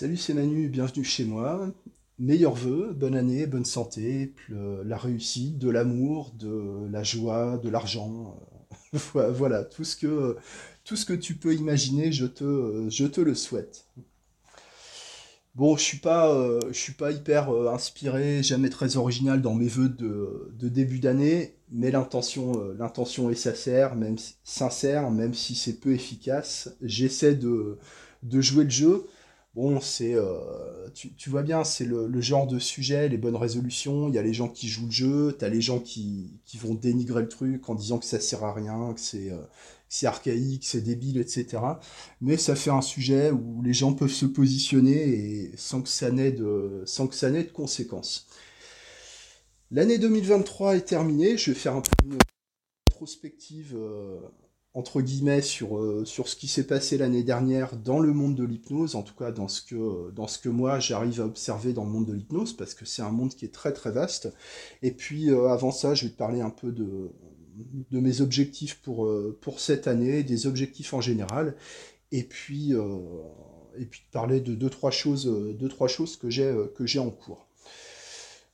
Salut, c'est Manu, bienvenue chez moi. Meilleurs vœux, bonne année, bonne santé, la réussite, de l'amour, de la joie, de l'argent. euh, Voilà, tout ce que, tu peux imaginer, je te, le souhaite. Bon, je suis euh, suis pas hyper euh, inspiré, jamais très original dans mes vœux de, début d'année, mais l'intention, euh, est sincère, même si, sincère, même si c'est peu efficace. J'essaie de jouer le jeu. Bon, c'est, euh, tu, vois bien, c'est le, genre de sujet, les bonnes résolutions. Il y a les gens qui jouent le jeu, t'as les gens qui, qui vont dénigrer le truc en disant que ça sert à rien, que c'est, euh, c'est archaïque, c'est débile, etc. Mais ça fait un sujet où les gens peuvent se positionner et sans que ça n'ait de, de conséquences. L'année 2023 est terminée. Je vais faire un peu une rétrospective euh, entre guillemets sur, euh, sur ce qui s'est passé l'année dernière dans le monde de l'hypnose, en tout cas dans ce que, dans ce que moi j'arrive à observer dans le monde de l'hypnose, parce que c'est un monde qui est très très vaste. Et puis euh, avant ça, je vais te parler un peu de, mes objectifs pour, euh, cette année, des objectifs en général, et puis, euh, et puis te parler de deux, trois choses, euh, deux, trois choses euh, que j'ai en cours.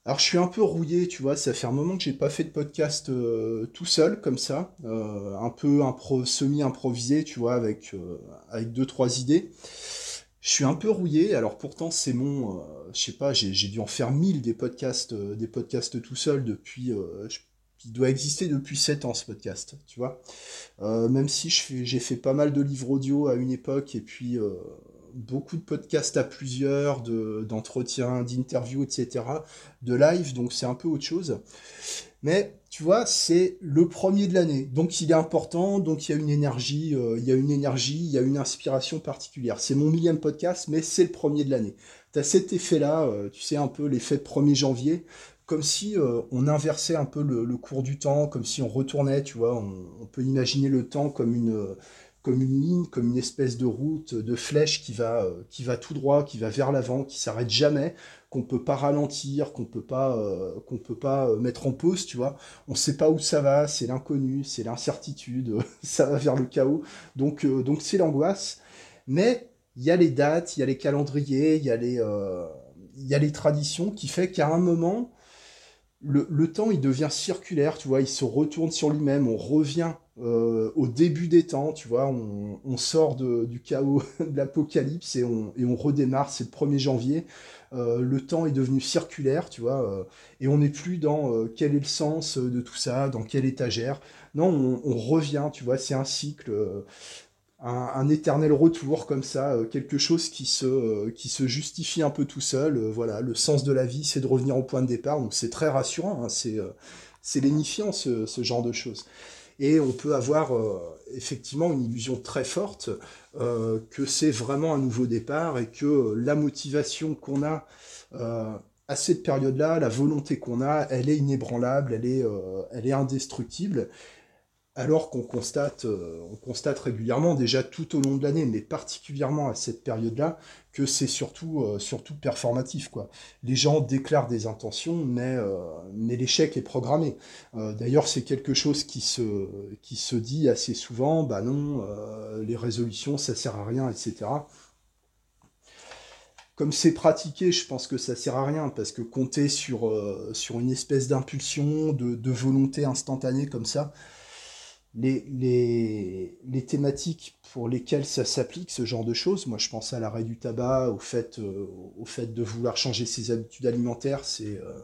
Alors je suis un peu rouillé, tu vois, ça fait un moment que j'ai pas fait de podcast euh, tout seul comme ça, euh, un peu impro semi-improvisé, tu vois, avec, euh, avec deux, trois idées. Je suis un peu rouillé, alors pourtant c'est mon, euh, je sais pas, j'ai dû en faire mille des podcasts, euh, des podcasts tout seul depuis, euh, il doit exister depuis 7 ans ce podcast, tu vois. Même si j'ai fait pas mal de livres audio à une époque et puis beaucoup de podcasts à plusieurs, de, d'entretiens, d'interviews, etc., de live, donc c'est un peu autre chose. Mais tu vois, c'est le premier de l'année, donc il est important, donc il y a une énergie, euh, il y a une énergie, il y a une inspiration particulière. C'est mon millième podcast, mais c'est le premier de l'année. Tu as cet effet-là, euh, tu sais, un peu l'effet de 1er janvier, comme si euh, on inversait un peu le, cours du temps, comme si on retournait, tu vois, on, peut imaginer le temps comme une, comme une ligne, comme une espèce de route, de flèche qui va, euh, qui va tout droit, qui va vers l'avant, qui s'arrête jamais, qu'on peut pas ralentir, qu'on peut pas, euh, qu'on peut pas euh, mettre en pause, tu vois. On sait pas où ça va, c'est l'inconnu, c'est l'incertitude, ça va vers le chaos. Donc, euh, donc c'est l'angoisse. Mais il y a les dates, il y a les calendriers, il y a les, euh, il y a les traditions qui fait qu'à un moment, le, temps, il devient circulaire, tu vois, il se retourne sur lui-même, on revient euh, au début des temps, tu vois, on, sort de- du chaos de l'apocalypse et on, redémarre, c'est le 1er janvier, Euh, le temps est devenu circulaire, tu vois, euh, et on n'est plus dans quel est le sens de tout ça, dans quelle étagère, non, on, on revient, tu vois, c'est un cycle, un, éternel retour comme ça, euh, quelque chose qui se, euh, qui se justifie un peu tout seul. euh, voilà, le sens de la vie, c'est de revenir au point de départ, donc c'est très rassurant, hein, c'est lénifiant ce, ce genre de choses. Et on peut avoir effectivement une illusion très forte que c'est vraiment un nouveau départ et que la motivation qu'on a à cette période-là, la volonté qu'on a, elle est inébranlable, elle est, elle est indestructible. Alors qu'on constate, euh, on constate régulièrement, déjà tout au long de l'année, mais particulièrement à cette période-là, que c'est surtout, euh, surtout performatif, quoi. Les gens déclarent des intentions, mais, euh, l'échec est programmé. D'ailleurs, c'est quelque chose qui se, dit assez souvent, bah non, les résolutions, ça sert à rien, etc. Comme c'est pratiqué, je pense que ça sert à rien, parce que compter sur, une espèce d'impulsion, de volonté instantanée comme ça, les, les, les thématiques pour lesquelles ça s'applique, ce genre de choses, moi je pense à l'arrêt du tabac, au fait, euh, au fait de vouloir changer ses habitudes alimentaires, c'est, euh,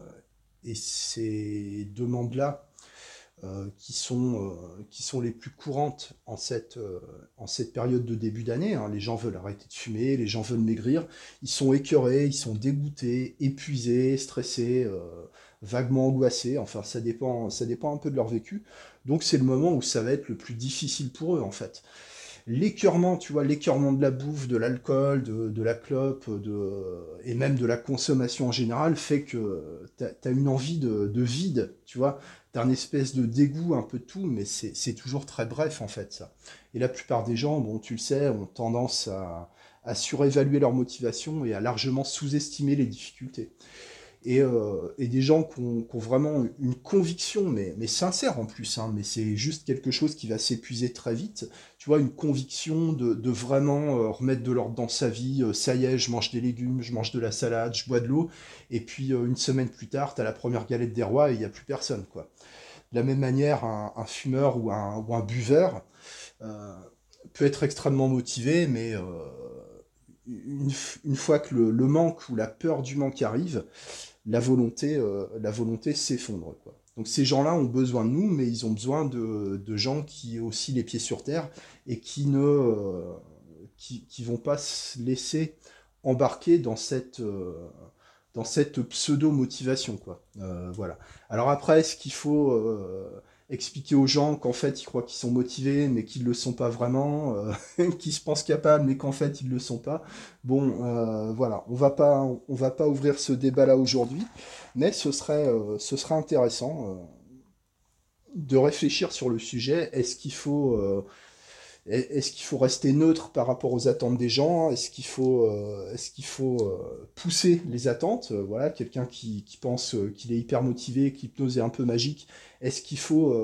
et ces demandes-là euh, qui sont, qui sont les plus courantes en cette, en cette période de début d'année. hein. Les gens veulent arrêter de fumer, les gens veulent maigrir, ils sont écœurés, ils sont dégoûtés, épuisés, stressés, vaguement angoissés, enfin ça dépend, ça dépend un peu de leur vécu. Donc c'est le moment où ça va être le plus difficile pour eux en fait. L'écœurement, tu vois, l'écœurement de la bouffe, de l'alcool, de, la clope, de, et même de la consommation en général, fait que tu as, une envie de, de vide, tu vois. Tu as un espèce de dégoût un peu de tout, mais c'est c'est toujours très bref en fait ça. Et la plupart des gens, bon, tu le sais, ont tendance à, à surévaluer leur motivation et à largement sous-estimer les difficultés. Et, euh, et des gens qui ont, vraiment une conviction, mais, sincère en plus, hein, mais c'est juste quelque chose qui va s'épuiser très vite. Tu vois, une conviction de, vraiment euh, remettre de l'ordre dans sa vie. Euh, ça y est, je mange des légumes, je mange de la salade, je bois de l'eau, et puis une semaine plus tard, tu as la première galette des rois et il n'y a plus personne, quoi. De la même manière, un, fumeur ou un, buveur peut être extrêmement motivé, mais une, fois que le, manque ou la peur du manque arrive, la volonté, euh, la volonté s'effondre. Donc ces gens-là ont besoin de nous, mais ils ont besoin de, gens qui aussi les pieds sur terre et qui ne euh, vont pas se laisser embarquer dans cette euh, cette pseudo motivation quoi. voilà. Alors après, est-ce qu'il faut expliquer aux gens qu'en fait ils croient qu'ils sont motivés mais qu'ils le sont pas vraiment, euh, qu'ils se pensent capables mais qu'en fait ils le sont pas. Bon, euh, voilà, on va pas, on va pas ouvrir ce débat-là aujourd'hui, mais ce serait, euh, ce serait intéressant de réfléchir sur le sujet. Est-ce qu'il faut est-ce qu'il faut rester neutre par rapport aux attentes des gens? Est-ce qu'il faut, euh, qu'il faut euh, pousser les attentes? Euh, Voilà, quelqu'un qui, qui pense qu'il est hyper motivé, que l'hypnose est un peu magique. Est-ce qu'il faut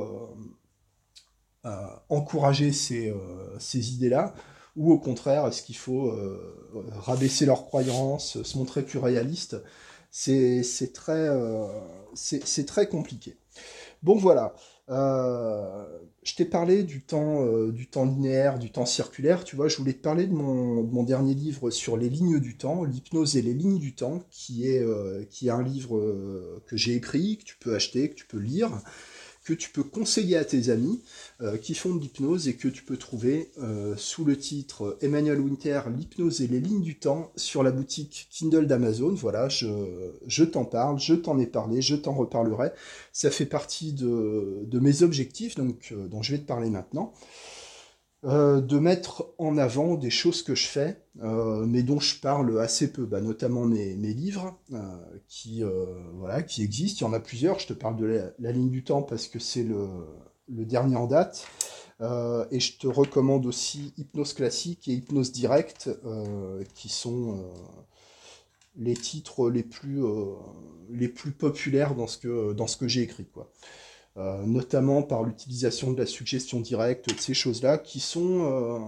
encourager ces, ces idées-là? Ou au contraire, est-ce qu'il faut rabaisser leurs croyances, se montrer plus réaliste? C'est, très, c'est très compliqué. Bon voilà. Euh, je t'ai parlé du temps, euh, du temps linéaire, du temps circulaire. Tu vois, je voulais te parler de mon, dernier livre sur les lignes du temps, l'hypnose et les lignes du temps, qui est, euh, qui est un livre que j'ai écrit, que tu peux acheter, que tu peux lire que tu peux conseiller à tes amis euh, qui font de l'hypnose et que tu peux trouver euh, sous le titre Emmanuel Winter, l'hypnose et les lignes du temps sur la boutique Kindle d'Amazon. Voilà, je, t'en parle, je t'en ai parlé, je t'en reparlerai. Ça fait partie de, mes objectifs donc, euh, dont je vais te parler maintenant. Euh, de mettre en avant des choses que je fais, euh, mais dont je parle assez peu, bah, notamment mes, livres euh, qui, voilà, qui existent. Il y en a plusieurs. Je te parle de la, ligne du temps parce que c'est le, dernier en date. et je te recommande aussi Hypnose classique et Hypnose directe, qui sont les titres les plus, les plus populaires dans ce que, que j'ai écrit. Quoi. Euh, notamment par l'utilisation de la suggestion directe, de ces choses-là, qui sont euh,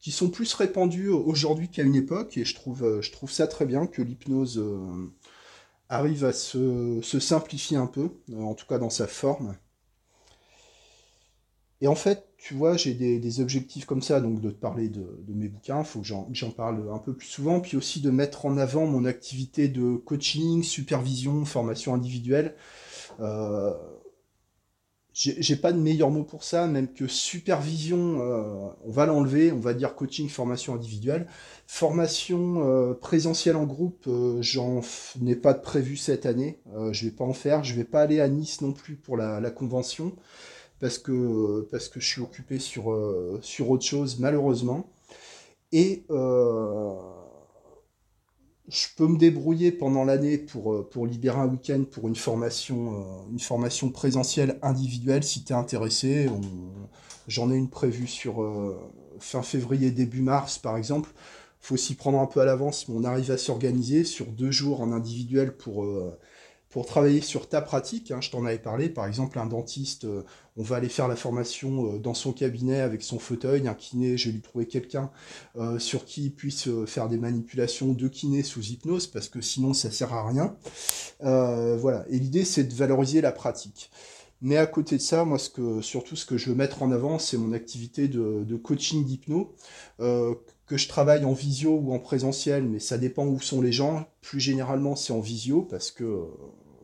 qui sont plus répandues aujourd'hui qu'à une époque, et je trouve, euh, je trouve ça très bien que l'hypnose arrive à se, simplifier un peu, en tout cas dans sa forme. Et en fait, tu vois, j'ai des, objectifs comme ça, donc de te parler de, mes bouquins, il faut que j'en parle un peu plus souvent, puis aussi de mettre en avant mon activité de coaching, supervision, formation individuelle. Euh, j'ai pas de meilleur mot pour ça, même que supervision, euh, on va l'enlever, on va dire coaching, formation individuelle. Formation euh, présentielle en groupe, j'en n'ai pas de prévu cette année, je vais pas en faire, je vais pas aller à Nice non plus pour la, convention, parce que, parce que je suis occupé sur, sur autre chose, malheureusement. Et je peux me débrouiller pendant l'année pour, euh, pour libérer un week-end pour une formation, euh, une formation présentielle individuelle si tu es intéressé. J'en ai une prévue sur euh, fin février, début mars par exemple. faut s'y prendre un peu à l'avance, mais on arrive à s'organiser sur deux jours en individuel pour, pour travailler sur ta pratique. Hein, je t'en avais parlé, par exemple, un dentiste, euh, on va aller faire la formation euh, dans son cabinet avec son fauteuil, un kiné, je vais lui trouver quelqu'un euh, sur qui il puisse faire des manipulations de kiné sous hypnose, parce que sinon ça sert à rien. voilà, et l'idée c'est de valoriser la pratique. Mais à côté de ça, moi, ce que, surtout ce que je veux mettre en avant, c'est mon activité de, coaching d'hypno, que je travaille en visio ou en présentiel, mais ça dépend où sont les gens. Plus généralement, c'est en visio parce que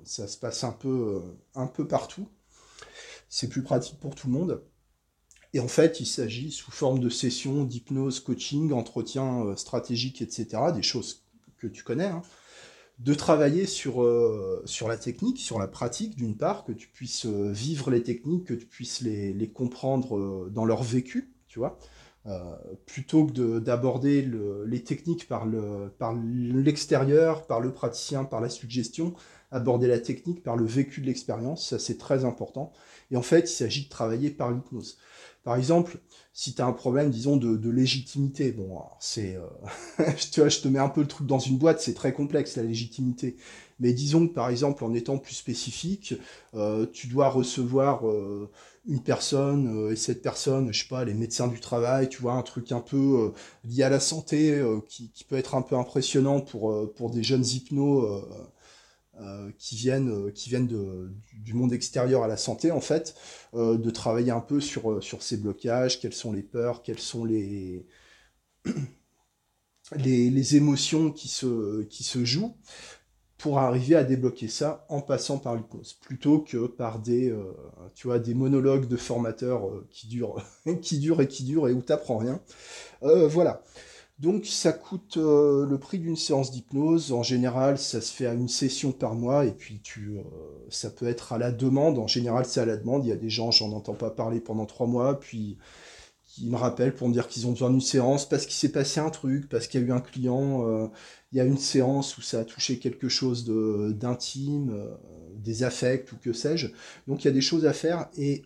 ça se passe un peu, euh, un peu partout. C'est plus pratique pour tout le monde. Et en fait, il s'agit sous forme de sessions d'hypnose, coaching, entretien euh, stratégique, etc., des choses que tu connais, hein, de travailler sur, euh, sur la technique, sur la pratique, d'une part, que tu puisses vivre les techniques, que tu puisses les, les comprendre dans leur vécu, tu vois, plutôt que d'aborder les techniques par l'extérieur, par, par le praticien, par la suggestion, aborder la technique par le vécu de l'expérience, ça c'est très important. Et en fait, il s'agit de travailler par l'hypnose. Par exemple, si tu un problème, disons, de, légitimité, bon, c'est... Euh, tu vois, je te mets un peu le truc dans une boîte, c'est très complexe, la légitimité. Mais disons que, par exemple, en étant plus spécifique, euh, tu dois recevoir euh, une personne, et cette personne, je sais pas, les médecins du travail, tu vois, un truc un peu lié à la santé, qui, qui, peut être un peu impressionnant pour, pour des jeunes hypnos euh, qui viennent, euh, qui viennent du monde extérieur à la santé, en fait, euh, de travailler un peu sur, sur ces blocages, quelles sont les peurs, quelles sont les, les, émotions qui se, qui se jouent, pour arriver à débloquer ça en passant par l'hypnose, plutôt que par des, tu vois, des monologues de formateurs qui, durent, qui durent et qui durent et où tu n'apprends rien. voilà. Donc ça coûte euh, le prix d'une séance d'hypnose. En général, ça se fait à une session par mois et puis tu, euh, ça peut être à la demande. En général, c'est à la demande. Il y a des gens, j'en entends pas parler pendant trois mois, puis qui me rappellent pour me dire qu'ils ont besoin d'une séance parce qu'il s'est passé un truc, parce qu'il y a eu un client, euh, il y a une séance où ça a touché quelque chose d'intime, des affects ou que sais-je. Donc il y a des choses à faire et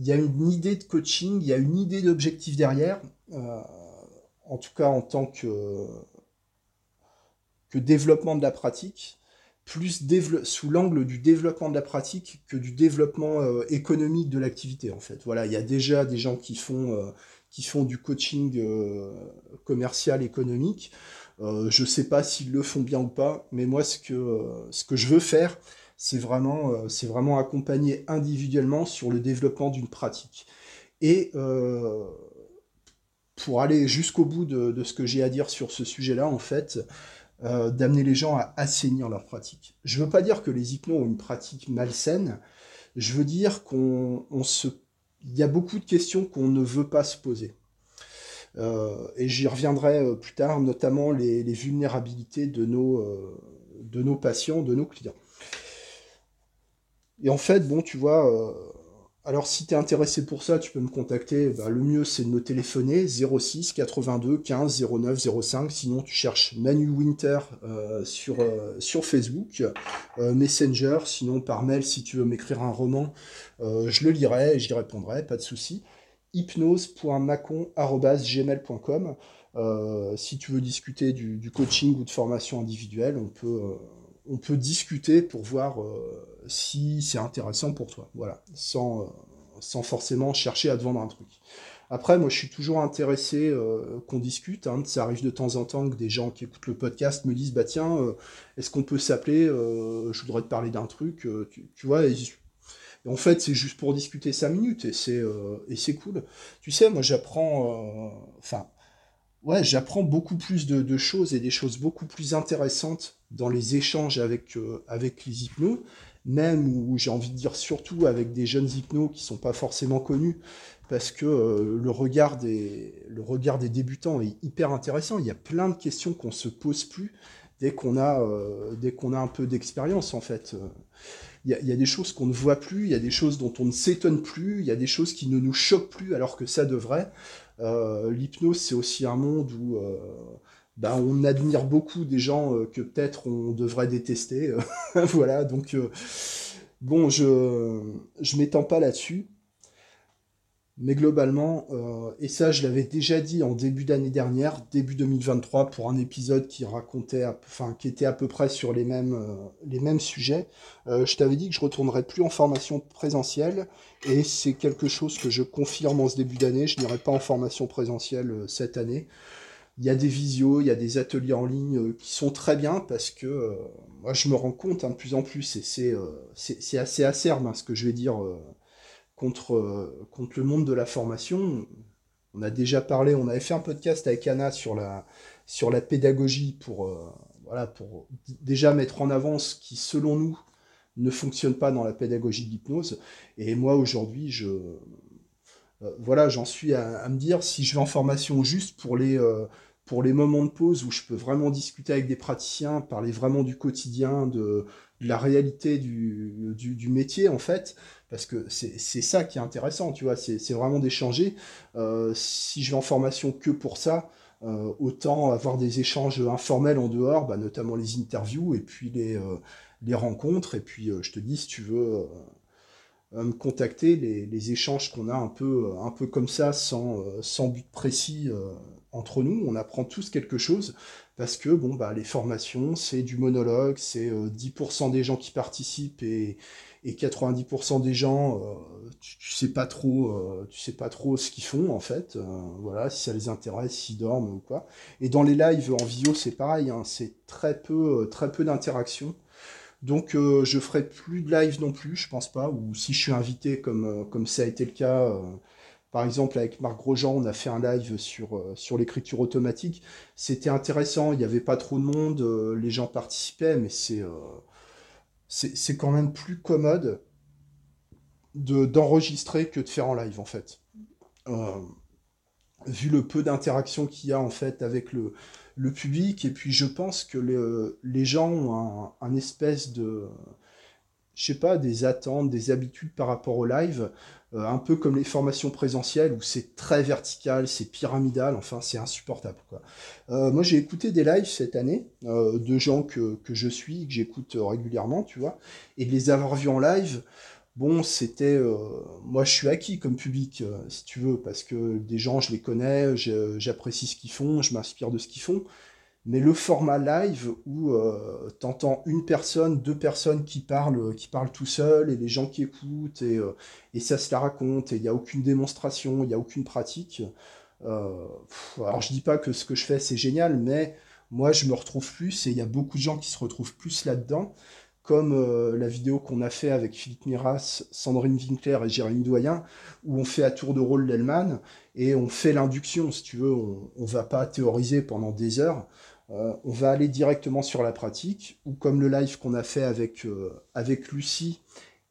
il y a une idée de coaching, il y a une idée d'objectif derrière en tout cas en tant que, développement de la pratique, plus sous l'angle du développement de la pratique que du développement euh, économique de l'activité en fait. Voilà, il y a déjà des gens qui font, euh, qui font du coaching euh, commercial économique. je ne sais pas s'ils le font bien ou pas, mais moi ce que, ce que je veux faire, c'est vraiment, c'est vraiment accompagner individuellement sur le développement d'une pratique. Et pour aller jusqu'au bout de, ce que j'ai à dire sur ce sujet-là, en fait, euh, d'amener les gens à assainir leur pratique. Je ne veux pas dire que les hypnos ont une pratique malsaine, je veux dire qu'on se... Il y a beaucoup de questions qu'on ne veut pas se poser. Euh, et j'y reviendrai euh, plus tard, notamment les, vulnérabilités de nos, de nos patients, de nos clients. Et en fait, bon, tu vois, alors si tu es intéressé pour ça, tu peux me contacter. Bah, le mieux c'est de me téléphoner 06 82 15 09 05. Sinon tu cherches Manu Winter euh, sur, euh, sur Facebook, euh, Messenger. Sinon par mail si tu veux m'écrire un roman, je le lirai et j'y répondrai, pas de souci. hypnose.macon.gmail.com Si tu veux discuter du, coaching ou de formation individuelle, on peut, on peut discuter pour voir si c'est intéressant pour toi. Voilà, sans, euh, sans forcément chercher à te vendre un truc. Après, moi, je suis toujours intéressé euh, qu'on discute. Hein. Ça arrive de temps en temps que des gens qui écoutent le podcast me disent, bah tiens, euh, est-ce qu'on peut s'appeler Je voudrais te parler d'un truc. Tu, vois, en fait, c'est juste pour discuter cinq minutes et c'est et c'est cool. Tu sais, moi, j'apprends, enfin, ouais, j'apprends beaucoup plus de, choses et des choses beaucoup plus intéressantes dans les échanges avec avec les hypnos même ou j'ai envie de dire surtout avec des jeunes hypnos qui sont pas forcément connus, parce que euh, le, regard des, le regard des débutants est hyper intéressant. Il y a plein de questions qu'on se pose plus dès qu'on a, euh, dès a un peu d'expérience en fait. Il y, a, des choses qu'on ne voit plus, il y a des choses dont on ne s'étonne plus, il y a des choses qui ne nous choquent plus alors que ça devrait. Euh, l'hypnose, c'est aussi un monde où bah, on admire beaucoup des gens euh, que peut-être on devrait détester. voilà, donc euh, bon, je je m'étends pas là-dessus. Mais globalement, euh, et ça je l'avais déjà dit en début d'année dernière, début 2023, pour un épisode qui racontait, enfin qui était à peu près sur les mêmes, les mêmes sujets, je t'avais dit que je retournerais plus en formation présentielle, et c'est quelque chose que je confirme en ce début d'année, je n'irai pas en formation présentielle cette année. Il y a des visios, il y a des ateliers en ligne euh, qui sont très bien parce que euh, moi je me rends compte hein, de plus en plus, et c'est euh, assez acerbe hein, ce que je vais dire contre, contre le monde de la formation. On a déjà parlé, on avait fait un podcast avec Anna sur la, sur la pédagogie pour, voilà, pour déjà mettre en avant ce qui, selon nous, ne fonctionne pas dans la pédagogie de l'hypnose. Et moi, aujourd'hui, je, voilà, j'en suis à, me dire si je vais en formation juste pour les, pour les moments de pause où je peux vraiment discuter avec des praticiens, parler vraiment du quotidien, de, la réalité du, du, métier en fait, parce que c'est ça qui est intéressant, tu vois, c'est vraiment d'échanger. Euh, si je vais en formation que pour ça, euh, autant avoir des échanges informels en dehors, bah, notamment les interviews et puis les, euh, les rencontres, et puis je te dis, si tu veux me contacter, les, échanges qu'on a un peu, un peu comme ça, sans, sans but précis entre nous, on apprend tous quelque chose, parce que bon, bah, les formations, c'est du monologue, c'est 10% des gens qui participent et, et 90% des gens, tu, sais pas trop, tu sais pas trop ce qu'ils font en fait. voilà, si ça les intéresse, s'ils dorment ou quoi. Et dans les lives en visio, c'est pareil, hein, c'est très peu, très peu. Donc euh, je ferai plus de live non plus, je pense pas, ou si je suis invité comme, euh, comme ça a été le cas, euh, par exemple avec Marc Grosjean, on a fait un live sur, sur l'écriture automatique. C'était intéressant, il n'y avait pas trop de monde, les gens participaient, mais c'est c'est quand même plus commode d'enregistrer que de faire en live en fait. vu le peu d'interaction qu'il y a en fait avec le, le public, et puis je pense que les gens ont un, espèce de, je sais pas, des attentes, des habitudes par rapport au live, euh, un peu comme les formations présentielles où c'est très vertical, c'est pyramidal, enfin c'est insupportable. Quoi. Euh, moi j'ai écouté des lives cette année euh, de gens que, que, je suis, que j'écoute régulièrement, tu vois, et de les avoir vus en live, bon, c'était. Moi, je suis acquis comme public, si tu veux, parce que des gens, je les connais, j'apprécie ce qu'ils font, je m'inspire de ce qu'ils font. Mais le format live où euh, t'entends une personne, deux personnes qui parlent, qui parlent tout seul, et les gens qui écoutent, et, et ça se la raconte, et il n'y a aucune démonstration, il n'y a aucune pratique. alors, je dis pas que ce que je fais, c'est génial, mais moi, je me retrouve plus, et il y a beaucoup de gens qui se retrouvent plus là-dedans comme euh, la vidéo qu'on a fait avec Philippe Miras, Sandrine Winkler et Jérémy Doyen, où on fait à tour de rôle l'Elman et on fait l'induction, si tu veux, on ne va pas théoriser pendant des heures, euh, on va aller directement sur la pratique, ou comme le live qu'on a fait avec, euh, avec Lucie,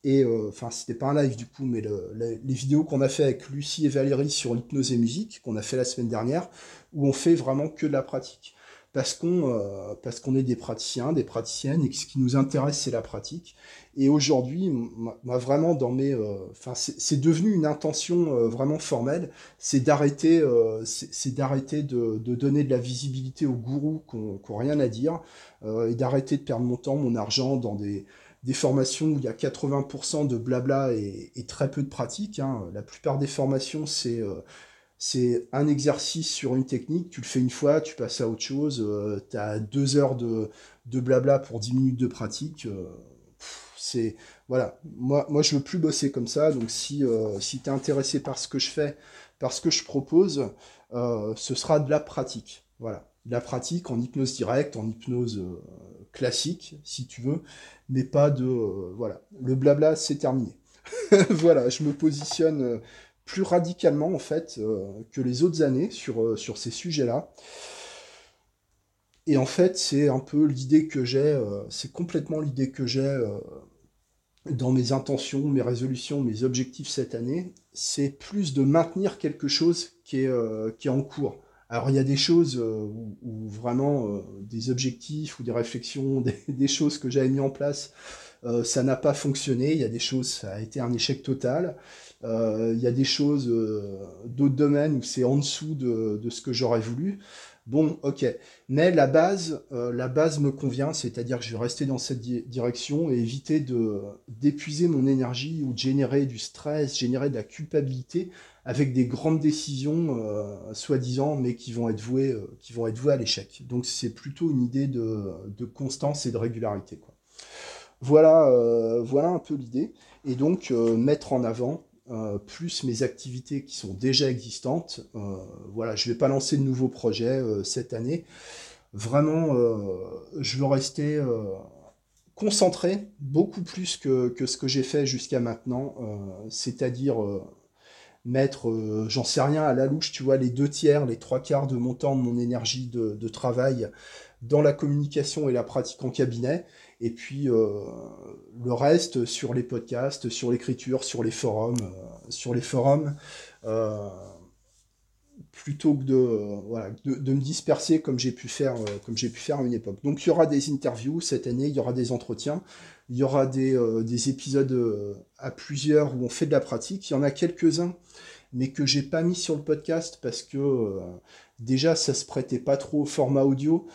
et enfin c'était pas un live du coup, mais les vidéos qu'on a fait avec Lucie et Valérie sur l'hypnose et musique, qu'on a fait la semaine dernière, où on fait vraiment que de la pratique parce qu'on euh, parce qu'on est des praticiens, des praticiennes, et que ce qui nous intéresse, c'est la pratique. Et aujourd'hui, moi, vraiment, dans mes, euh, enfin, c'est devenu une intention euh, vraiment formelle, c'est d'arrêter, c'est d'arrêter de, de, donner de la visibilité aux gourous qui n'ont rien à dire, et d'arrêter de perdre mon temps, mon argent dans des des formations où il y a 80% de blabla et, et, très peu de pratique. Hein. La plupart des formations, c'est c'est un exercice sur une technique, tu le fais une fois, tu passes à autre chose, euh, tu as deux heures de, blabla pour dix minutes de pratique. Euh, c'est voilà, moi, moi je veux plus bosser comme ça, donc si, euh, si tu es intéressé par ce que je fais, par ce que je propose, ce sera de la pratique. Voilà, de la pratique en hypnose directe, en hypnose classique, si tu veux, mais pas de. voilà, le blabla, c'est terminé. voilà, je me positionne plus radicalement en fait euh, que les autres années sur, euh, sur ces sujets-là. Et en fait, c'est un peu l'idée que j'ai, euh, c'est complètement l'idée que j'ai dans mes intentions, mes résolutions, mes objectifs cette année, c'est plus de maintenir quelque chose qui est, qui est en cours. Alors il y a des choses où, vraiment des objectifs ou des réflexions, des, des choses que j'avais mis en place, ça n'a pas fonctionné. Il y a des choses, ça a été un échec total. Euh, il y a des choses, euh, d'autres domaines où c'est en dessous de, ce que j'aurais voulu. Bon, ok. Mais la base, euh, la base me convient, c'est-à-dire que je vais rester dans cette direction et éviter d'épuiser mon énergie ou de générer du stress, générer de la culpabilité avec des grandes décisions, soi-disant, mais qui vont être vouées, qui vont être vouées à l'échec. Donc c'est plutôt une idée de, de, constance et de régularité. Voilà, voilà un peu l'idée. Et donc mettre en avant euh, plus mes activités qui sont déjà existantes. Euh, voilà, je ne vais pas lancer de nouveaux projets euh, cette année. Vraiment, je veux rester concentré beaucoup plus que, ce que j'ai fait jusqu'à maintenant, c'est-à-dire mettre, j'en sais rien, à la louche, tu vois, les deux tiers, les trois quarts de mon temps, de mon énergie de travail dans la communication et la pratique en cabinet, et puis euh, le reste sur les podcasts, sur l'écriture, sur les forums, euh, sur les forums, euh, plutôt que de, voilà, de, me disperser comme j'ai pu faire comme j'ai pu faire à une époque. Donc il y aura des interviews cette année, il y aura des entretiens, il y aura des, des épisodes à plusieurs où on fait de la pratique. Il y en a quelques-uns mais que j'ai pas mis sur le podcast parce que déjà ça se prêtait pas trop au format audio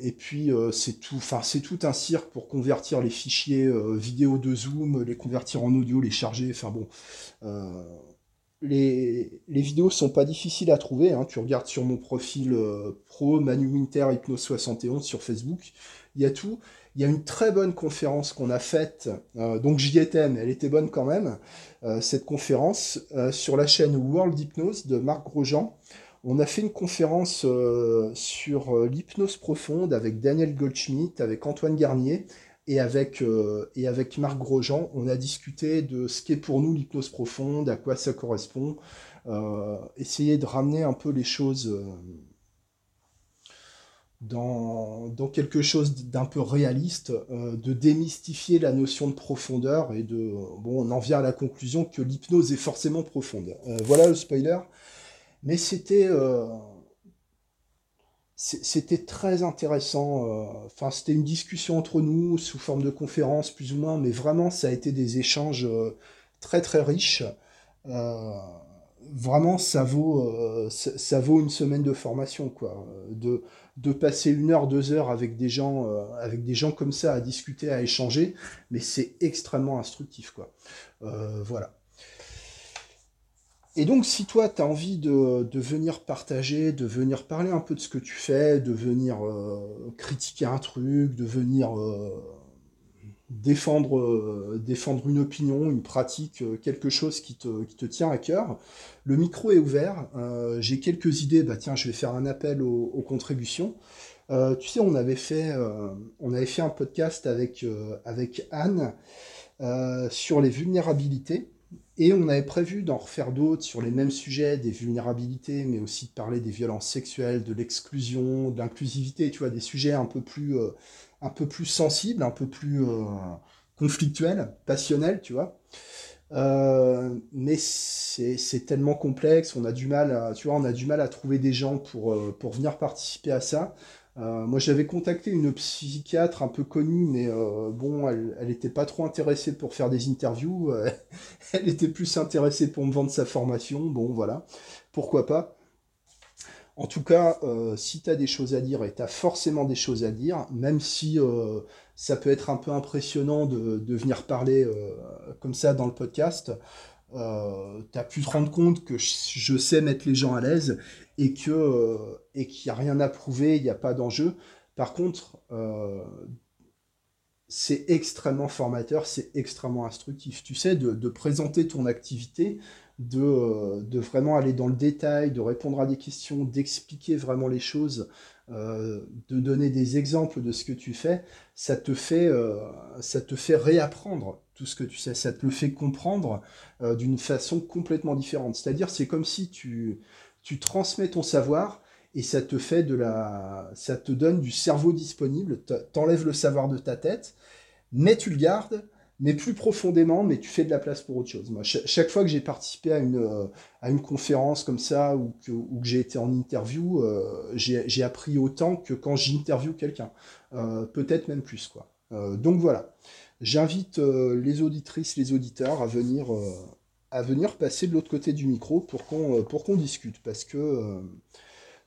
et puis c'est tout enfin c'est tout un cirque pour convertir les fichiers vidéo de Zoom les convertir en audio les charger enfin bon les, les, vidéos sont pas difficiles à trouver. Hein. Tu regardes sur mon profil euh, pro Manu Winter Hypnose 71 sur Facebook. Il y a tout. Il y a une très bonne conférence qu'on a faite. Euh, donc j'y étais, mais elle était bonne quand même. Euh, cette conférence sur la chaîne World Hypnose de Marc Grosjean. On a fait une conférence sur l'hypnose profonde avec Daniel Goldschmidt, avec Antoine Garnier et avec, euh, et avec Marc Grosjean, on a discuté de ce qu'est pour nous l'hypnose profonde, à quoi ça correspond, euh, essayer de ramener un peu les choses euh, dans, dans, quelque chose d'un peu réaliste, de démystifier la notion de profondeur et de... Bon, on en vient à la conclusion que l'hypnose est forcément profonde. voilà le spoiler. Mais c'était c'était très intéressant. Euh, enfin, c'était une discussion entre nous sous forme de conférence, plus ou moins, mais vraiment, ça a été des échanges euh, très très riches. Euh, vraiment, ça vaut, ça, vaut une semaine de formation, quoi. De, de passer une heure, deux heures avec des gens, avec des gens comme ça à discuter, à échanger, mais c'est extrêmement instructif, quoi. voilà. Et donc, si toi, tu as envie de, venir partager, de venir parler un peu de ce que tu fais, de venir euh, critiquer un truc, de venir euh, défendre, euh, défendre une opinion, une pratique, quelque chose qui te, tient à cœur, le micro est ouvert. J'ai quelques idées. Bah, tiens, je vais faire un appel aux, contributions. tu sais, on avait fait, un podcast avec, Anne sur les vulnérabilités. Et on avait prévu d'en refaire d'autres sur les mêmes sujets, des vulnérabilités, mais aussi de parler des violences sexuelles, de l'exclusion, de l'inclusivité, tu vois, des sujets un peu plus, euh, un peu plus sensibles, un peu plus euh, conflictuels, passionnels, tu vois. Euh, mais c'est tellement complexe, on a du mal à, trouver des gens pour, pour venir participer à ça. Euh, moi, j'avais contacté une psychiatre un peu connue, mais euh, bon, elle n'était pas trop intéressée pour faire des interviews. Euh, elle était plus intéressée pour me vendre sa formation. Bon, voilà, pourquoi pas? En tout cas, si tu as des choses à dire, et tu as forcément des choses à dire, même si ça peut être un peu impressionnant de, venir parler comme ça dans le podcast, euh, tu as pu te rendre compte que je sais mettre les gens à l'aise et euh, qu'il n'y a rien à prouver, il n'y a pas d'enjeu. Par contre, euh, c'est extrêmement formateur, c'est extrêmement instructif. Tu sais, de, présenter ton activité, de, de, vraiment aller dans le détail, de répondre à des questions, d'expliquer vraiment les choses, de donner des exemples de ce que tu fais, ça te fait, ça te fait réapprendre tout ce que tu sais, ça te le fait comprendre euh, d'une façon complètement différente. C'est-à-dire, c'est comme si tu transmets ton savoir et ça te fait de la, ça te donne du cerveau disponible, t'enlèves le savoir de ta tête, mais tu le gardes, mais plus profondément, mais tu fais de la place pour autre chose. Chaque fois que j'ai participé à une, euh, à une conférence comme ça ou que, que j'ai été en interview, euh, j'ai appris autant que quand j'interview quelqu'un, peut-être même plus quoi. donc voilà. J'invite euh, les auditrices, les auditeurs à venir, euh, à venir passer de l'autre côté du micro pour qu'on euh, pour qu'on discute. Parce que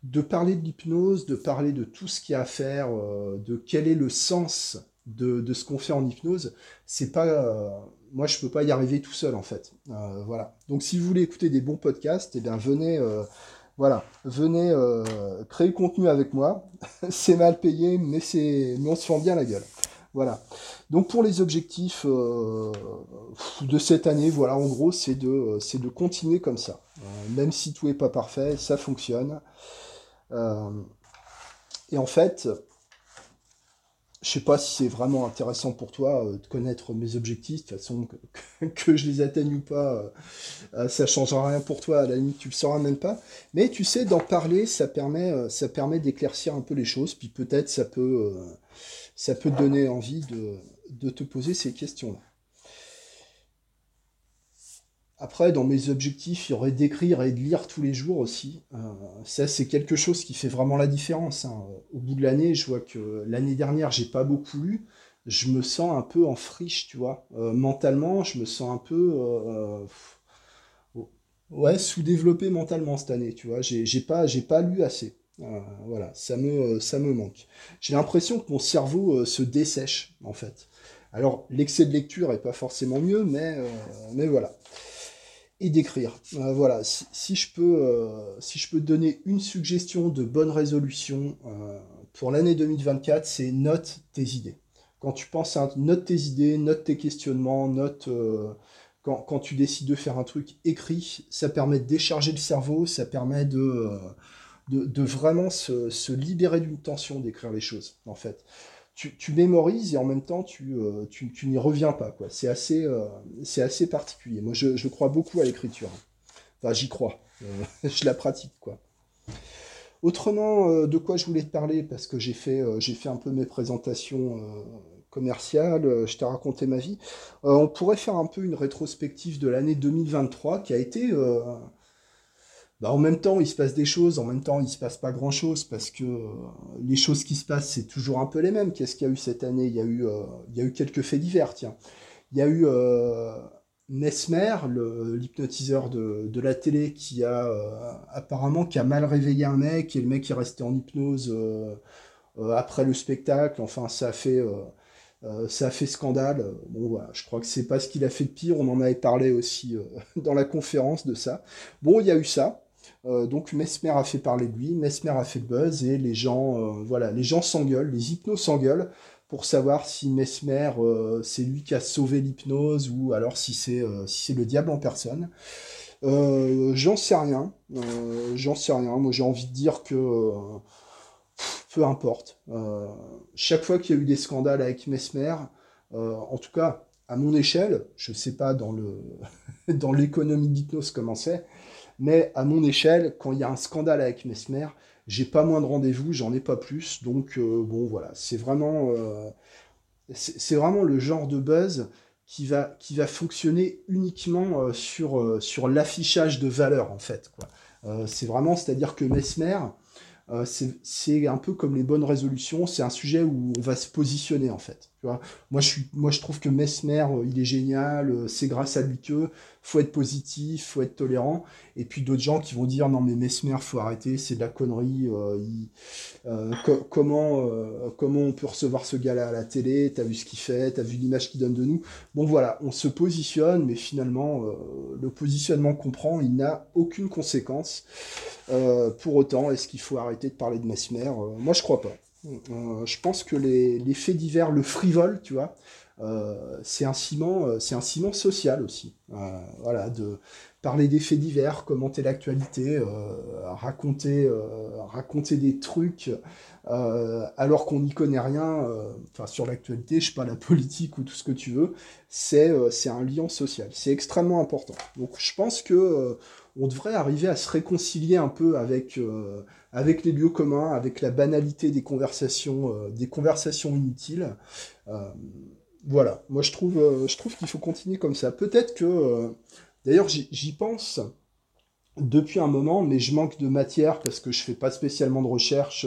de parler de l'hypnose, de parler de tout ce qu'il y a à faire, de quel est le sens de, ce qu'on fait en hypnose, c'est pas. moi, je peux pas y arriver tout seul, en fait. voilà. Donc, si vous voulez écouter des bons podcasts, eh bien, venez. voilà, venez créer le contenu avec moi. c'est mal payé, mais, mais on se fend bien la gueule. Voilà. Donc pour les objectifs euh, de cette année, voilà, en gros, c'est de, c'est de continuer comme ça. Euh, même si tout n'est pas parfait, ça fonctionne. Euh, et en fait, je sais pas si c'est vraiment intéressant pour toi de connaître mes objectifs. De toute façon, que, je les atteigne ou pas, ça changera rien pour toi. À la limite, tu le sauras même pas. Mais tu sais, d'en parler, ça permet, ça permet d'éclaircir un peu les choses. Puis peut-être ça peut ça peut te donner envie de, te poser ces questions-là. Après, dans mes objectifs, il y aurait d'écrire et de lire tous les jours aussi. Euh, ça, c'est quelque chose qui fait vraiment la différence. Hein. Au bout de l'année, je vois que l'année dernière, j'ai pas beaucoup lu. Je me sens un peu en friche, tu vois. Euh, mentalement, je me sens un peu. Euh, ouais, sous-développé mentalement cette année, tu vois. J'ai pas, pas lu assez. voilà, ça me, ça me manque. J'ai l'impression que mon cerveau se dessèche, en fait. Alors, l'excès de lecture est pas forcément mieux, mais, mais voilà et d'écrire. Euh, voilà, si, je peux, euh, si je peux donner une suggestion de bonne résolution euh, pour l'année 2024, c'est note tes idées. Quand tu penses à note tes idées, note tes questionnements, note quand, tu décides de faire un truc écrit, ça permet de décharger le cerveau, ça permet de, de, vraiment se, se libérer d'une tension d'écrire les choses, en fait tu, mémorises et en même temps tu, euh, tu, n'y reviens pas. quoi. C'est assez, euh, c'est assez particulier. Moi, je, crois beaucoup à l'écriture. Enfin, j'y crois. Euh, je la pratique. quoi. Autrement, de quoi je voulais te parler, parce que j'ai fait, j'ai fait un peu mes présentations commerciales, je t'ai raconté ma vie. on pourrait faire un peu une rétrospective de l'année 2023 qui a été bah, en même temps, il se passe des choses, en même temps, il se passe pas grand-chose, parce que euh, les choses qui se passent, c'est toujours un peu les mêmes. Qu'est-ce qu'il y a eu cette année? Il y a eu, euh, il y a eu quelques faits divers, tiens. Il y a eu euh, Nesmer, l'hypnotiseur de, de, la télé, qui a apparemment qui a mal réveillé un mec, et le mec est resté en hypnose après le spectacle. Enfin, ça a fait... ça fait scandale. Bon, voilà, je crois que c'est pas ce qu'il a fait de pire. On en avait parlé aussi dans la conférence de ça. Bon, il y a eu ça. Euh, donc Mesmer a fait parler de lui, Mesmer a fait le buzz et les gens, euh, voilà, les gens s'engueulent, les hypnos s'engueulent pour savoir si Mesmer euh, c'est lui qui a sauvé l'hypnose ou alors si c'est le diable en personne. j'en sais rien, j'en sais rien. Moi j'ai envie de dire que peu importe. chaque fois qu'il y a eu des scandales avec Mesmer, en tout cas à mon échelle, je sais pas dans dans l'économie d'hypnose comment c'est, mais à mon échelle, quand il y a un scandale avec Mesmer, j'ai pas moins de rendez-vous, j'en ai pas plus. Donc euh, bon voilà, c'est vraiment, euh, c'est vraiment le genre de buzz qui va, qui va fonctionner uniquement euh, sur, sur l'affichage de valeur en fait. c'est vraiment, c'est-à-dire que Mesmer, c'est un peu comme les bonnes résolutions, c'est un sujet où on va se positionner en fait moi, je trouve que Mesmer, euh, il est génial, euh, c'est grâce à lui que faut être positif, faut être tolérant. Et puis d'autres gens qui vont dire non mais Mesmer, faut arrêter, c'est de la connerie. Euh, comment, comment on peut recevoir ce gars-là à la télé? T'as vu ce qu'il fait T'as vu l'image qu'il donne de nous? Bon voilà, on se positionne, mais finalement, le positionnement qu'on prend, il n'a aucune conséquence. pour autant, est-ce qu'il faut arrêter de parler de Mesmer? Moi, je crois pas. Euh, je pense que les, faits divers, le frivole, tu vois, euh, c'est un ciment, euh, c'est un ciment social aussi. voilà, de parler des faits divers, commenter l'actualité, raconter, raconter des trucs alors qu'on n'y connaît rien. Enfin, sur l'actualité, je sais pas la politique ou tout ce que tu veux. C'est, c'est un lien social. C'est extrêmement important. Donc, je pense que on devrait arriver à se réconcilier un peu avec avec les lieux communs, avec la banalité des conversations, euh, des conversations inutiles. Euh, voilà, moi je trouve, euh, je trouve qu'il faut continuer comme ça. Peut-être que, d'ailleurs j'y pense depuis un moment, mais je manque de matière parce que je fais pas spécialement de recherche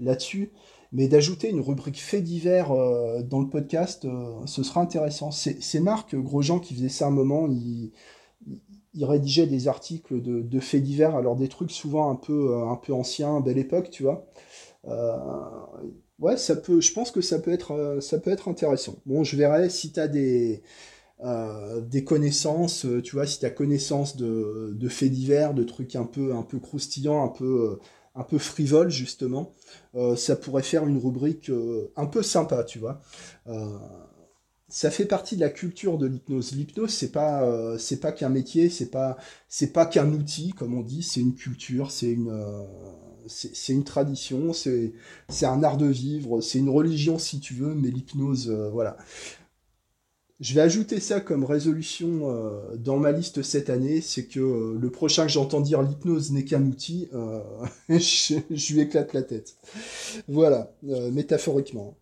là-dessus. Mais d'ajouter une rubrique fait divers dans le podcast, ce sera intéressant. C'est Marc Grosjean qui faisait ça un moment. Il rédigeait des articles de, faits divers, alors des trucs souvent un peu, euh, un peu anciens, belle époque, tu vois. Euh, ouais, ça peut, je pense que ça peut être, euh, ça peut être intéressant. Bon, je verrai si tu as des, des connaissances, tu vois, si tu as connaissance de, de, faits divers, de trucs un peu, un peu croustillants, un peu, un peu frivoles, justement, ça pourrait faire une rubrique un peu sympa, tu vois ça fait partie de la culture de l'hypnose. L'hypnose, c'est pas, euh, c'est pas qu'un métier, c'est pas, c'est pas qu'un outil, comme on dit, c'est une culture, c'est une, euh, c'est une tradition, c'est, c'est un art de vivre, c'est une religion si tu veux, mais l'hypnose, euh, voilà. Je vais ajouter ça comme résolution dans ma liste cette année, c'est que le prochain que j'entends dire l'hypnose n'est qu'un outil, je, je, lui éclate la tête. Voilà, métaphoriquement.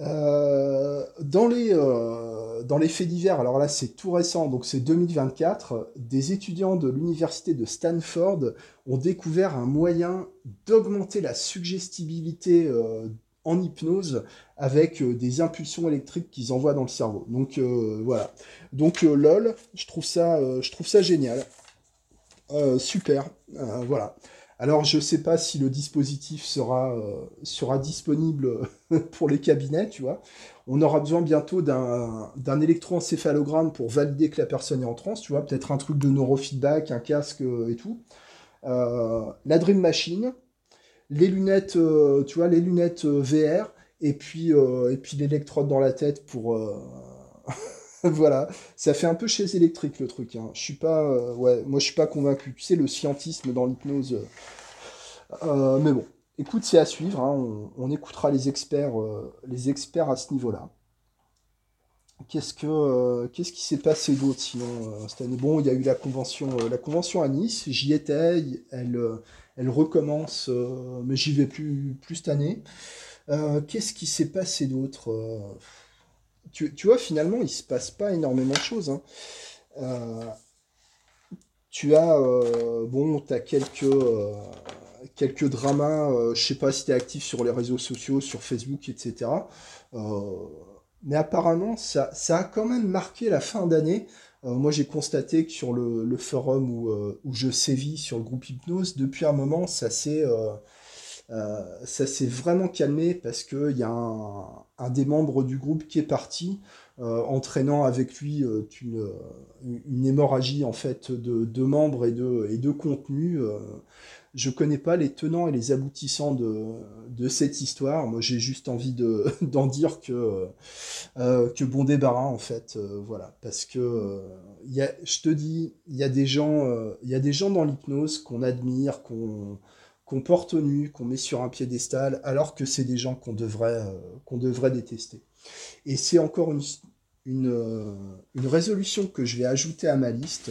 Euh, dans, les, euh, dans les faits divers, alors là c'est tout récent, donc c'est 2024, des étudiants de l'université de Stanford ont découvert un moyen d'augmenter la suggestibilité euh, en hypnose avec des impulsions électriques qu'ils envoient dans le cerveau. Donc voilà. Donc lol, je trouve ça, je trouve ça génial. super. voilà. Alors, je ne sais pas si le dispositif sera, euh, disponible pour les cabinets, tu vois. On aura besoin bientôt d'un électroencéphalogramme pour valider que la personne est en transe, tu vois. Peut-être un truc de neurofeedback, un casque euh, et tout. Euh, la Dream Machine, les lunettes, tu vois, les lunettes VR, et puis, et puis l'électrode dans la tête pour... voilà, ça fait un peu chez électrique le truc. Hein. Je suis pas, euh, moi je suis pas convaincu. Tu sais, le scientisme dans l'hypnose. Euh, euh, mais bon, écoute, c'est à suivre. Hein. On, écoutera les experts, à ce niveau-là. Qu'est-ce que, qu'est-ce qui s'est passé d'autre sinon cette année? Bon, il y a eu la convention, à Nice. J'y étais. Elle, elle recommence, mais j'y vais plus, plus cette année. qu'est-ce qui s'est passé d'autre tu, vois, finalement, il se passe pas énormément de choses. Hein. Euh, tu as, euh, bon, tu quelques, euh, quelques dramas, je sais pas si tu es actif sur les réseaux sociaux, sur Facebook, etc. mais apparemment, ça, ça, a quand même marqué la fin d'année. moi, j'ai constaté que sur le, le forum où, où, je sévis sur le groupe Hypnose, depuis un moment, ça s'est euh, ça s'est vraiment calmé parce qu'il y a un, des membres du groupe qui est parti, euh, entraînant avec lui euh, une, hémorragie en fait de, membres et de, et de contenu. je connais pas les tenants et les aboutissants de, cette histoire. Moi, j'ai juste envie d'en dire que, que bon débarras en fait, voilà, parce que je te dis, il y il y a des gens dans l'hypnose qu'on admire, qu'on qu'on porte nu, qu'on met sur un piédestal, alors que c'est des gens qu'on devrait, euh, devrait détester. Et c'est encore une, une, euh, résolution que je vais ajouter à ma liste.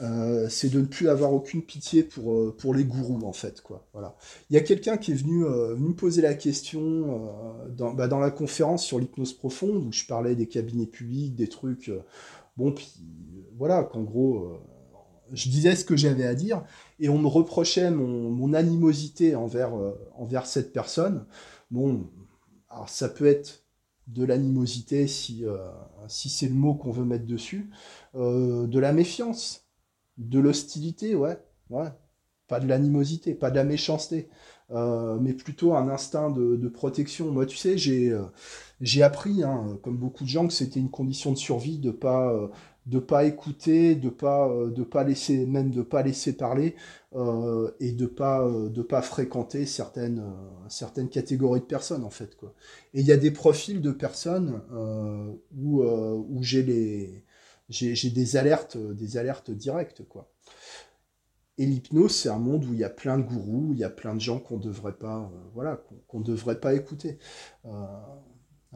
Euh, c'est de ne plus avoir aucune pitié pour, pour les gourous en fait quoi voilà il y a quelqu'un qui est venu, me poser la question dans, bah, dans, la conférence sur l'hypnose profonde où je parlais des cabinets publics des trucs bon puis voilà qu'en gros je disais ce que j'avais à dire et on me reprochait mon, animosité envers, euh, envers cette personne. Bon, alors ça peut être de l'animosité si, euh, si c'est le mot qu'on veut mettre dessus, euh, de la méfiance, de l'hostilité, ouais, ouais, pas de l'animosité, pas de la méchanceté, mais plutôt un instinct de, protection. Moi, tu sais, j'ai j'ai appris, hein, comme beaucoup de gens, que c'était une condition de survie de pas de pas écouter, de pas euh, de pas laisser même de pas laisser parler euh, et de pas euh, de pas fréquenter certaines certaines catégories de personnes en fait quoi. Et il y a des profils de personnes où j'ai j'ai des alertes des alertes directes quoi. Et l'hypnose c'est un monde où il y a plein de gourous, il y a plein de gens qu'on devrait pas voilà qu'on devrait pas écouter.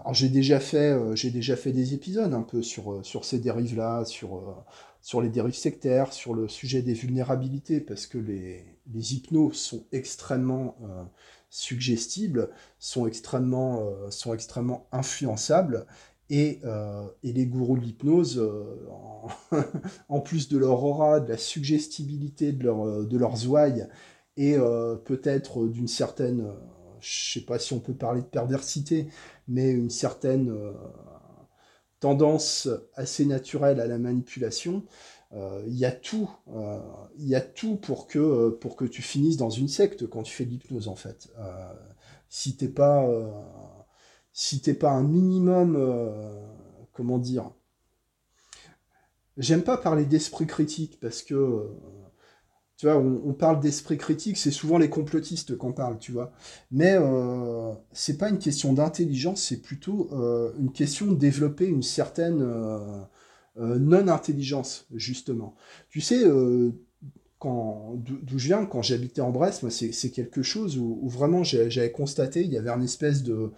Alors j'ai déjà fait, euh, j'ai déjà fait des épisodes un peu sur, euh, sur ces dérives-là, sur, euh, sur les dérives sectaires, sur le sujet des vulnérabilités, parce que les, les hypnos sont extrêmement suggestibles, sont extrêmement, sont extrêmement influençables, et, et les gourous de l'hypnose, en, plus de leur aura, de la suggestibilité de, leur, de leurs ouailles, et peut-être d'une certaine je sais pas si on peut parler de perversité, mais une certaine euh, tendance assez naturelle à la manipulation. Euh, il y a tout, euh, il y a tout pour que pour que tu finisses dans une secte quand tu fais de l'hypnose en fait. si t'es pas si t'es pas un minimum comment dire J'aime pas parler d'esprit critique parce que tu vois, on, parle d'esprit critique, c'est souvent les complotistes qu'on parle, tu vois. Mais euh, c'est pas une question d'intelligence, c'est plutôt euh, une question de développer une certaine euh, euh, non-intelligence, justement. Tu sais, d'où je viens, quand j'habitais en Brest, moi, c'est quelque chose où, vraiment j'avais constaté, il y avait un espèce de,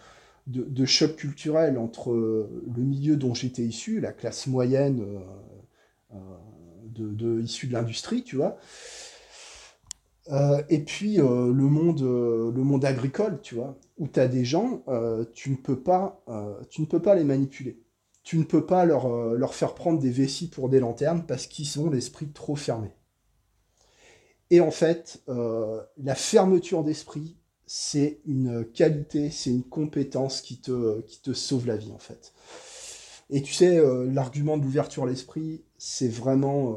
choc culturel entre le milieu dont j'étais issu, la classe moyenne de, de, issue de l'industrie, tu vois, euh, et puis euh, le, monde, euh, le monde agricole, tu vois, où tu as des gens, tu, ne peux pas, tu ne peux pas les manipuler. Tu ne peux pas leur, leur faire prendre des vessies pour des lanternes parce qu'ils ont l'esprit trop fermé. Et en fait, la fermeture d'esprit, c'est une qualité, c'est une compétence qui te, qui te sauve la vie en fait. Et tu sais, l'argument d'ouverture à l'esprit, c'est vraiment,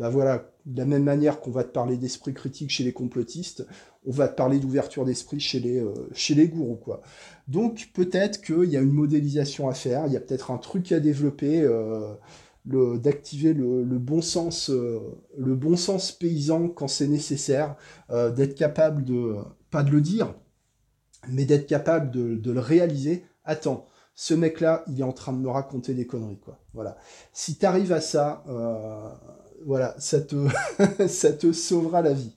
ben voilà, de la même manière qu'on va te parler d'esprit critique chez les complotistes, on va te parler d'ouverture d'esprit chez les, euh, chez les gourous, quoi. Donc peut-être qu'il y a une modélisation à faire, il y a peut-être un truc à développer, euh, d'activer le, bon sens, euh, le bon sens paysan quand c'est nécessaire, d'être capable de, pas de le dire, mais d'être capable de, de, le réaliser. Attends, ce mec-là, il est en train de me raconter des conneries, quoi. Voilà. Si tu arrives à ça, voilà, ça te, sauvera la vie.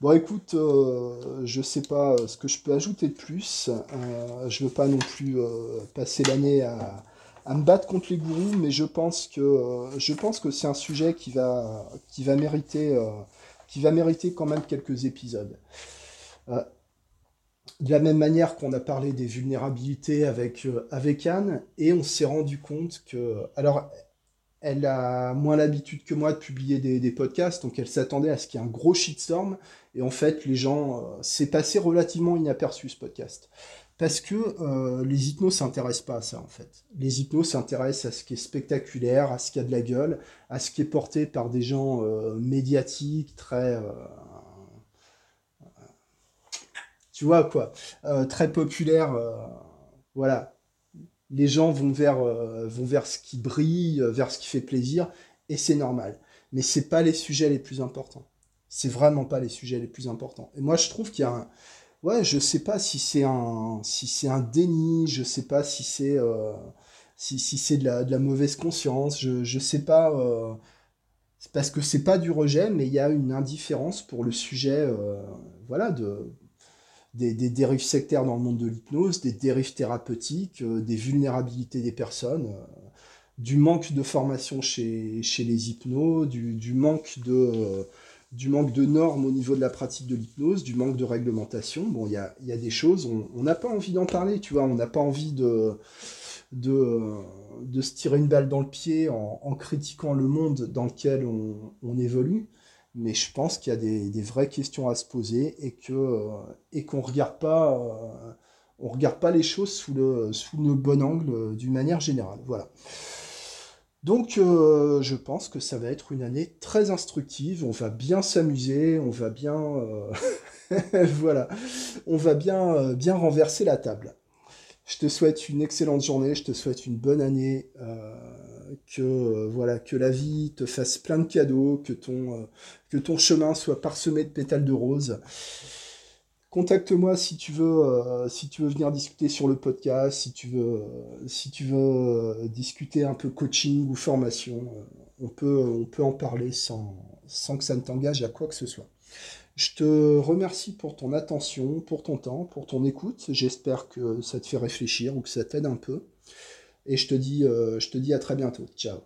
Bon, écoute, euh, je sais pas ce que je peux ajouter de plus. Euh, je veux pas non plus euh, passer l'année à, me battre contre les gourous, mais je pense que que c'est un sujet qui va mériter qui va mériter quand même quelques épisodes. de la même manière qu'on a parlé des vulnérabilités avec, avec Anne, et on s'est rendu compte que. Alors, elle a moins l'habitude que moi de publier des, podcasts, donc elle s'attendait à ce qu'il y ait un gros shitstorm. Et en fait, les gens, euh, c'est passé relativement inaperçu ce podcast. Parce que euh, les hypnos s'intéressent pas à ça, en fait. Les hypnos s'intéressent à ce qui est spectaculaire, à ce qui a de la gueule, à ce qui est porté par des gens euh, médiatiques, très... tu vois, quoi. très populaires. voilà les gens vont vers, euh, vont vers ce qui brille, euh, vers ce qui fait plaisir, et c'est normal. Mais c'est pas les sujets les plus importants. C'est vraiment pas les sujets les plus importants. Et moi, je trouve qu'il y a un... Ouais, je sais pas si c'est un, si c'est un déni, je sais pas si c'est, euh, si, c'est de la, mauvaise conscience, je, je sais pas, parce que c'est pas du rejet, mais il y a une indifférence pour le sujet, voilà, de, des, dérives sectaires dans le monde de l'hypnose, des dérives thérapeutiques, euh, des vulnérabilités des personnes, euh, du manque de formation chez, chez les hypnos, du, manque de, euh, du manque de normes au niveau de la pratique de l'hypnose, du manque de réglementation. Bon, il y a, y a, des choses, on n'a pas envie d'en parler, tu vois, on n'a pas envie de, de, de, se tirer une balle dans le pied en, en critiquant le monde dans lequel on, on évolue mais je pense qu'il y a des, vraies questions à se poser et que euh, et qu'on regarde pas euh, on regarde pas les choses sous le sous le bon angle euh, d'une manière générale. Voilà. Donc je pense que ça va être une année très instructive. On va bien s'amuser. On va bien voilà. On va bien bien renverser la table. Je te souhaite une excellente journée. Je te souhaite une bonne année que euh, voilà que la vie te fasse plein de cadeaux, que ton, euh, chemin soit parsemé de pétales de rose. Contacte-moi si tu veux euh, si tu veux venir discuter sur le podcast, si tu veux si tu veux discuter un peu coaching ou formation, on peut on peut en parler sans sans que ça ne t'engage à quoi que ce soit. Je te remercie pour ton attention, pour ton temps, pour ton écoute. J'espère que ça te fait réfléchir ou que ça t'aide un peu. Et je te dis, euh, je te dis à très bientôt. Ciao.